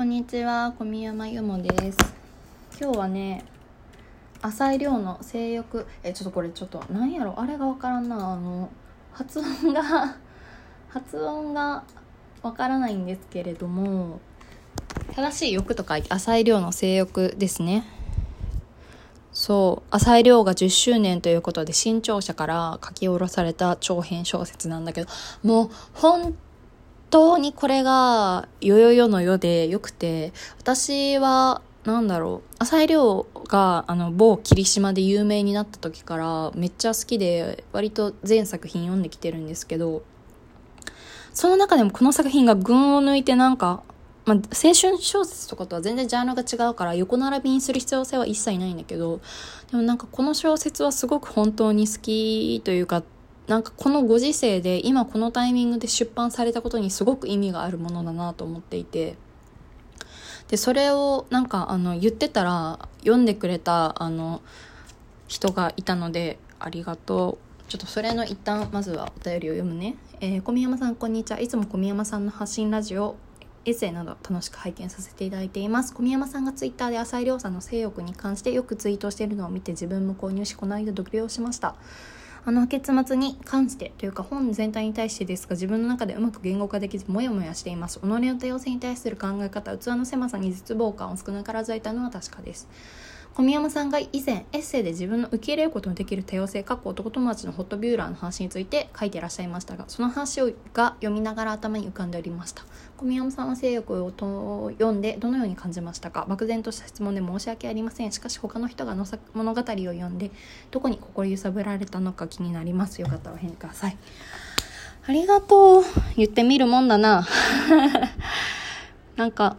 こんにちは、小宮山由もです。今日はね、浅井亮の性欲、え、ちょっとこれちょっと、なんやろ、あれがわからんな、あの、発音が 発音がわからないんですけれども、正しい欲と書いて、浅井亮の性欲ですね。そう、浅井亮が10周年ということで、新潮社から書き下ろされた長編小説なんだけど、もう、本当当にこれが、よよよのよでよくて、私は、なんだろう、浅井亮が、あの、某霧島で有名になった時から、めっちゃ好きで、割と全作品読んできてるんですけど、その中でもこの作品が群を抜いてなんか、まあ、青春小説とかとは全然ジャンルが違うから横並びにする必要性は一切ないんだけどでもなんかこの小説はすごく本当に好きというかなんかこのご時世で今このタイミングで出版されたことにすごく意味があるものだなと思っていて。でそれをなんかあの言ってたら読んでくれたあの人がいたのでありがとう。ちょっとそれの一旦まずはお便りを読むね、えー、小宮山さんこんにちは。いつも小宮山さんの発信ラジオエッセイなど楽しく拝見させていただいています。小宮山さんがツイッターで浅井亮さんの性欲に関してよくツイートしているのを見て自分も購入しこの間読病しました。あの結末に関してというか本全体に対してですが自分の中でうまく言語化できずモヤモヤしています。己の多様性に対する考え方器の狭さに絶望感を少なからずいたのは確かです。小宮山さんが以前エッセイで自分の受け入れることのできる多様性かっこ男友達のホットビューラーの話について書いていらっしゃいましたがその話をが読みながら頭に浮かんでおりました。小宮山さんは性欲をと読んでどのように感じましたか？漠然とした質問で申し訳ありません。しかし他の人がの物語を読んでどこに心揺さぶられたのか気になりますよ。かったらお返事くださいありがとう。言ってみるもんだな。なんか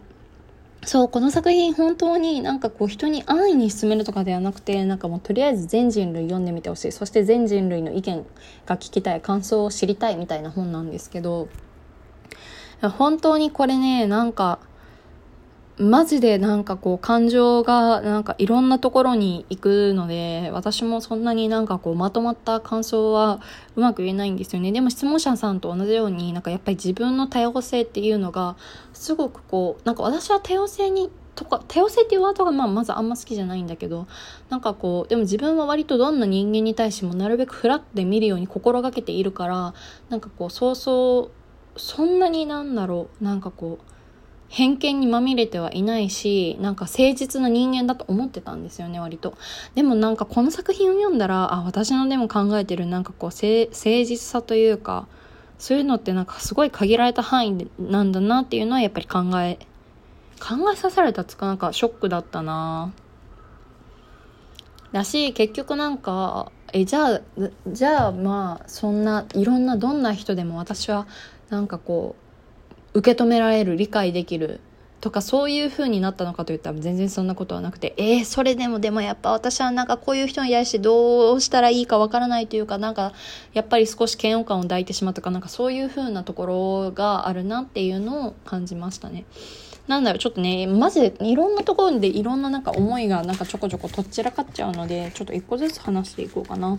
そう、この作品本当になんかこう人に安易に進めるとかではなくて、なんかもうとりあえず全人類読んでみてほしい。そして全人類の意見が聞きたい、感想を知りたいみたいな本なんですけど、本当にこれね、なんか、マジでなんかこう感情がなんかいろんなところに行くので、私もそんなになんかこうまとまった感想はうまく言えないんですよね。でも質問者さんと同じようになんかやっぱり自分の多様性っていうのがすごくこう、なんか私は多様性にとか、多様性っていうワードがまあまずあんま好きじゃないんだけど、なんかこう、でも自分は割とどんな人間に対してもなるべくフラって見るように心がけているから、なんかこう、そうそう、そんなになんだろう、なんかこう、偏見にまみれてはいないし、なんか誠実な人間だと思ってたんですよね、割と。でもなんかこの作品を読んだら、あ、私のでも考えてるなんかこう、誠実さというか、そういうのってなんかすごい限られた範囲なんだなっていうのはやっぱり考え、考えさせられたつかなんかショックだったなだし、結局なんか、え、じゃあ、じゃあまあ、そんないろんなどんな人でも私はなんかこう、受け止められる理解できるとかそういう風になったのかといったら全然そんなことはなくてえー、それでもでもやっぱ私はなんかこういう人に対してどうしたらいいかわからないというかなんかやっぱり少し嫌悪感を抱いてしまったかなんかそういう風なところがあるなっていうのを感じましたね。なんだろう、ちょっとね、マジでいろんなところでいろんななんか思いがなんかちょこちょことっちらかっちゃうので、ちょっと一個ずつ話していこうかな。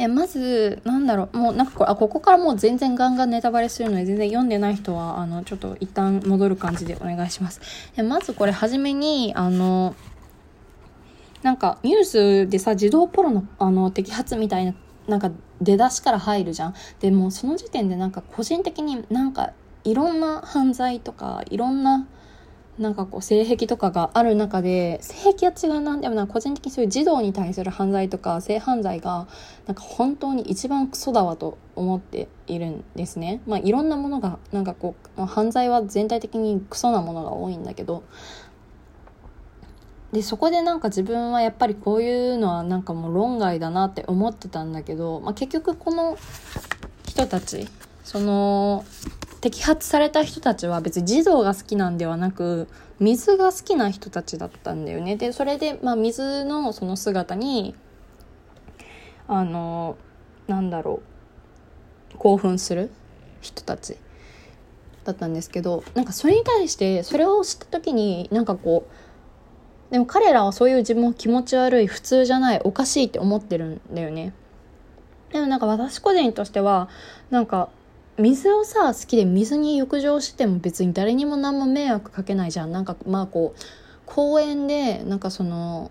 で、まず、なんだろう、もうなんかこれ、あ、ここからもう全然ガンガンネタバレするので、全然読んでない人は、あの、ちょっと一旦戻る感じでお願いします。で、まずこれ、はじめに、あの、なんか、ニュースでさ、児童ポロの、あの、摘発みたいな、なんか、出だしから入るじゃん。でも、その時点でなんか、個人的になんか、いろんな犯罪とか、いろんな、なんかこう性癖とかがある中で性癖は違うなでもなんか個人的にそういう児童に対する犯罪とか性犯罪がなんか本当に一番クソだわと思っているんですね。まあいろんなものがなんかこう犯罪は全体的にクソなものが多いんだけどでそこでなんか自分はやっぱりこういうのはなんかもう論外だなって思ってたんだけど、まあ、結局この人たちその摘発された人たちは別に児童が好きなんではなく水が好きな人たちだったんだよね。でそれで、まあ、水のその姿にあのなんだろう興奮する人たちだったんですけどなんかそれに対してそれを知った時になんかこうでも彼らはそういう自分を気持ち悪い普通じゃないおかしいって思ってるんだよね。でもなんか私個人としてはなんか水をさ好きで水に浴場しても別に誰にも何も迷惑かけないじゃん。なんかまあこう公園でなんかその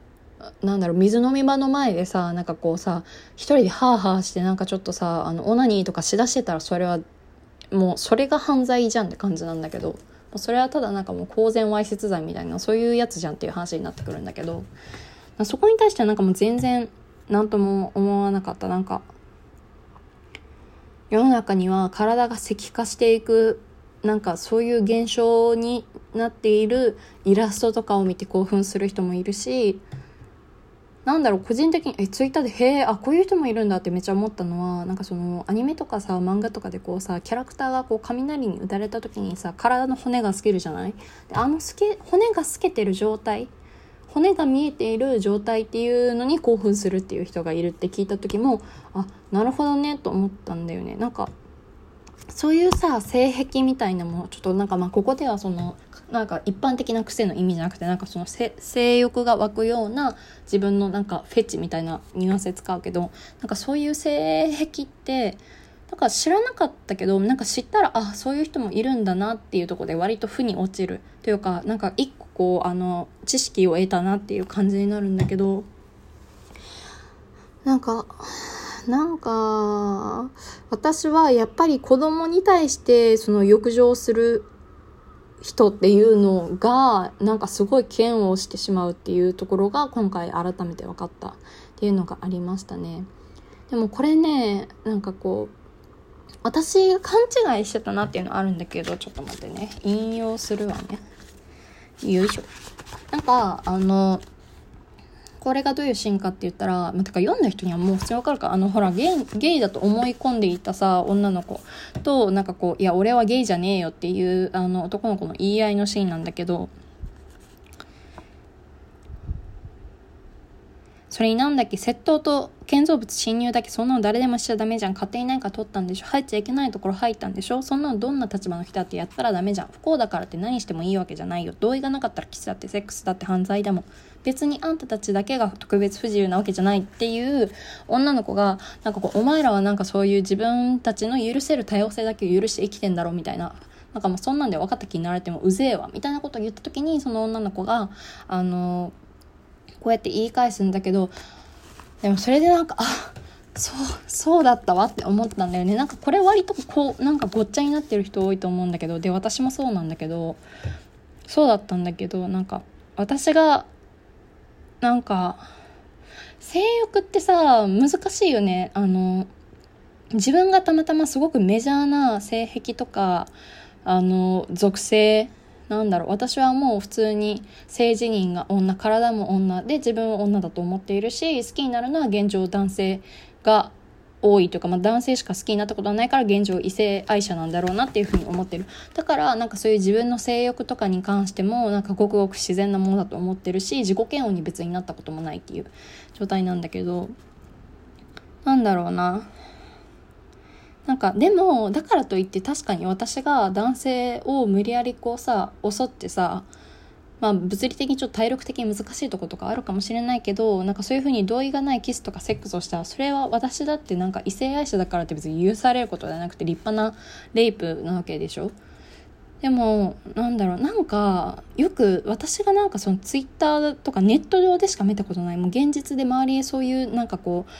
なんだろう水飲み場の前でさなんかこうさ一人でハーハーしてなんかちょっとさあのオナニーとかしだしてたらそれはもうそれが犯罪じゃんって感じなんだけど。それはただなんかもう公然わいせつ罪みたいなそういうやつじゃんっていう話になってくるんだけど。そこに対してはなんかもう全然何とも思わなかった。なんか世の中には体が石化していくなんかそういう現象になっているイラストとかを見て興奮する人もいるしなんだろう個人的にえツイッターで「へえあこういう人もいるんだ」ってめっちゃ思ったのはなんかそのアニメとかさ漫画とかでこうさキャラクターがこう雷に打たれた時にさ体の骨が透けるじゃない？であの透け骨が透けてる状態骨が見えている状態っていうのに興奮するっていう人がいるって聞いた時もあなるほどねと思ったんだよね。なんかそういうさ性癖みたいなものちょっとなんかまあここではそのなんか一般的な癖の意味じゃなくてなんかその性欲が湧くような自分のなんかフェチみたいなニュアンスで使うけどなんかそういう性癖ってなんか知らなかったけどなんか知ったらあそういう人もいるんだなっていうとこで割と負に落ちるというかなんか一個こうあの知識を得たなっていう感じになるんだけどなんかなんか私はやっぱり子供に対してその浴場する人っていうのがなんかすごい嫌悪してしまうっていうところが今回改めて分かったっていうのがありましたね。でもこれねなんかこう私が勘違いしてたなっていうのあるんだけどちょっと待ってね。引用するわね。よいしょ。なんかあのこれがどういうシーンかって言ったら、まあ、てか読んだ人にはもう普通にわかるか。あのほらゲイゲイだと思い込んでいたさ女の子。となんかこういや俺はゲイじゃねえよっていうあの男の子の言い合いのシーンなんだけどそれになんだっけ窃盗と建造物侵入だけそんなの誰でもしちゃダメじゃん。勝手に何か取ったんでしょ？入っちゃいけないところ入ったんでしょ？そんなのどんな立場の人だってやったらダメじゃん。不幸だからって何してもいいわけじゃないよ。同意がなかったらキスだってセックスだって犯罪だもん。別にあんたたちだけが特別不自由なわけじゃないっていう女の子がなんかこうお前らはなんかそういう自分たちの許せる多様性だけを許して生きてんだろうみたいな。なんかもうそんなんで分かった気になられてもうぜえわ。みたいなことを言った時にその女の子があのこうやって言い返すんだけどでもそれでなんかあそうそうだったわって思ったんだよね。なんかこれ割とこうなんかごっちゃになってる人多いと思うんだけどで私もそうなんだけどそうだったんだけどなんか私がなんか性欲ってさ難しいよね。あの自分がたまたますごくメジャーな性癖とかあの属性なんだろう私はもう普通に性自認が女体も女で自分は女だと思っているし好きになるのは現状男性が多いというか、まあ、男性しか好きになったことはないから現状異性愛者なんだろうなっていうふうに思ってる。だからなんかそういう自分の性欲とかに関してもなんかごくごく自然なものだと思ってるし自己嫌悪に別になったこともないっていう状態なんだけどなんだろうな。なんかでもだからといって確かに私が男性を無理やりこうさ襲ってさまあ物理的にちょっと体力的に難しいとことかあるかもしれないけどなんかそういうふうに同意がないキスとかセックスをしたらそれは私だってなんか異性愛者だからって別に許されることではなくて立派なレイプなわけでしょ。でもなんだろうなんかよく私がなんかそのツイッターとかネット上でしか見たことないもう現実で周りにそういうなんかこう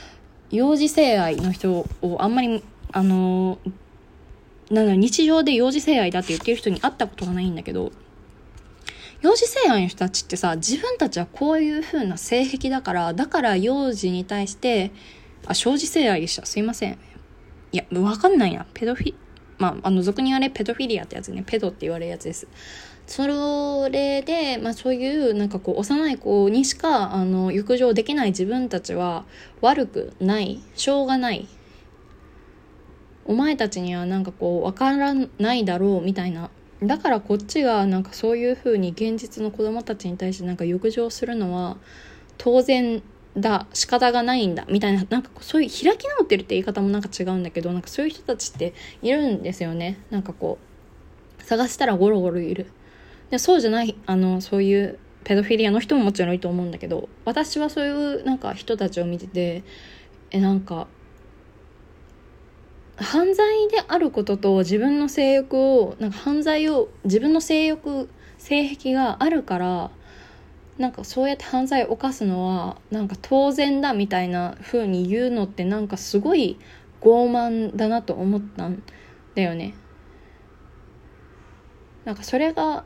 幼児性愛の人をあんまりあのなんだ日常で幼児性愛だって言ってる人に会ったことがないんだけど、幼児性愛の人たちってさ、自分たちはこういう風な性癖だから、だから幼児に対して、あ、生児性愛でした。すいません。いや、わかんないな。ペドフィ、まあ、あの、俗に言われペドフィリアってやつね。ペドって言われるやつです。それで、まあそういう、なんかこう、幼い子にしか、あの、浴場できない自分たちは悪くない、しょうがないお前たちにはなんかこう分からないだろうみたいな。だからこっちがなんかそういう風に現実の子供たちに対してなんか浴場するのは当然だ。仕方がないんだ。みたいな。なんかそういう開き直ってるって言い方もなんか違うんだけどなんかそういう人たちっているんですよね。なんかこう探したらゴロゴロいる。でそうじゃないあのそういうペドフィリアの人ももちろんいると思うんだけど私はそういうなんか人たちを見ててえなんか犯罪であることと自分の性欲をなんか犯罪を自分の性欲性癖があるからなんかそうやって犯罪を犯すのはなんか当然だみたいな風に言うのってなんかすごい傲慢だなと思ったんだよね。なんかそれが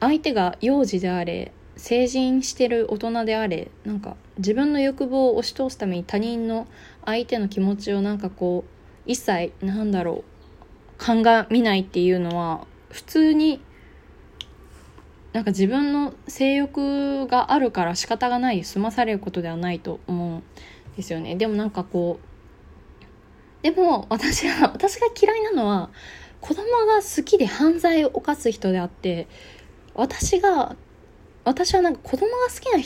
相手が幼児であれ成人してる大人であれなんか自分の欲望を押し通すために他人の相手の気持ちをなんかこう一切なんだろう。鑑みないっていうのは普通になんか自分の性欲があるから仕方がない済まされることではないと思うんですよね。でもなんかこうでも私は私が嫌いなのは子供が好きで犯罪を犯す人であって私が私はなんか子供が好きな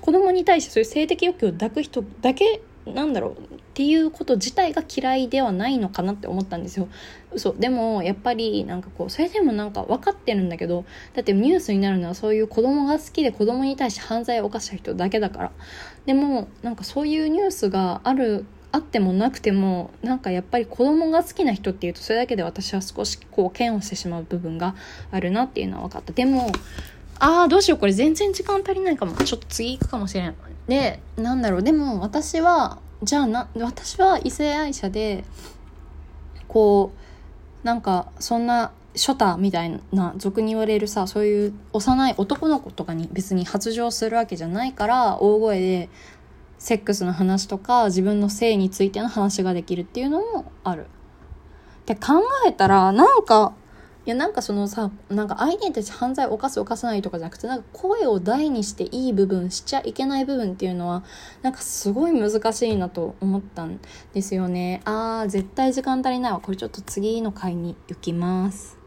子供に対してそういう性的欲求を抱く人だけなんだろうっていうこと自体が嫌いではないのかなって思ったんですよ。嘘。でもやっぱりなんかこうそれでもなんか分かってるんだけどだってニュースになるのはそういう子供が好きで子供に対して犯罪を犯した人だけだから。でもなんかそういうニュースがあるあってもなくてもなんかやっぱり子供が好きな人っていうとそれだけで私は少しこう嫌悪してしまう部分があるなっていうのは分かった。でもああどうしよう。これ全然時間足りないかも。ちょっと次行くかもしれん。でなんだろうでも私はじゃあな私は異性愛者でこうなんかそんなショタみたいな俗に言われるさそういう幼い男の子とかに別に発情するわけじゃないから大声でセックスの話とか自分の性についての話ができるっていうのもある。って考えたらなんかいやなんかそのさなんか相手に対して犯罪を犯す犯さないとかじゃなくてなんか声を大にしていい部分しちゃいけない部分っていうのはなんかすごい難しいなと思ったんですよね。あー絶対時間足りないわ。これちょっと次の回に行きます。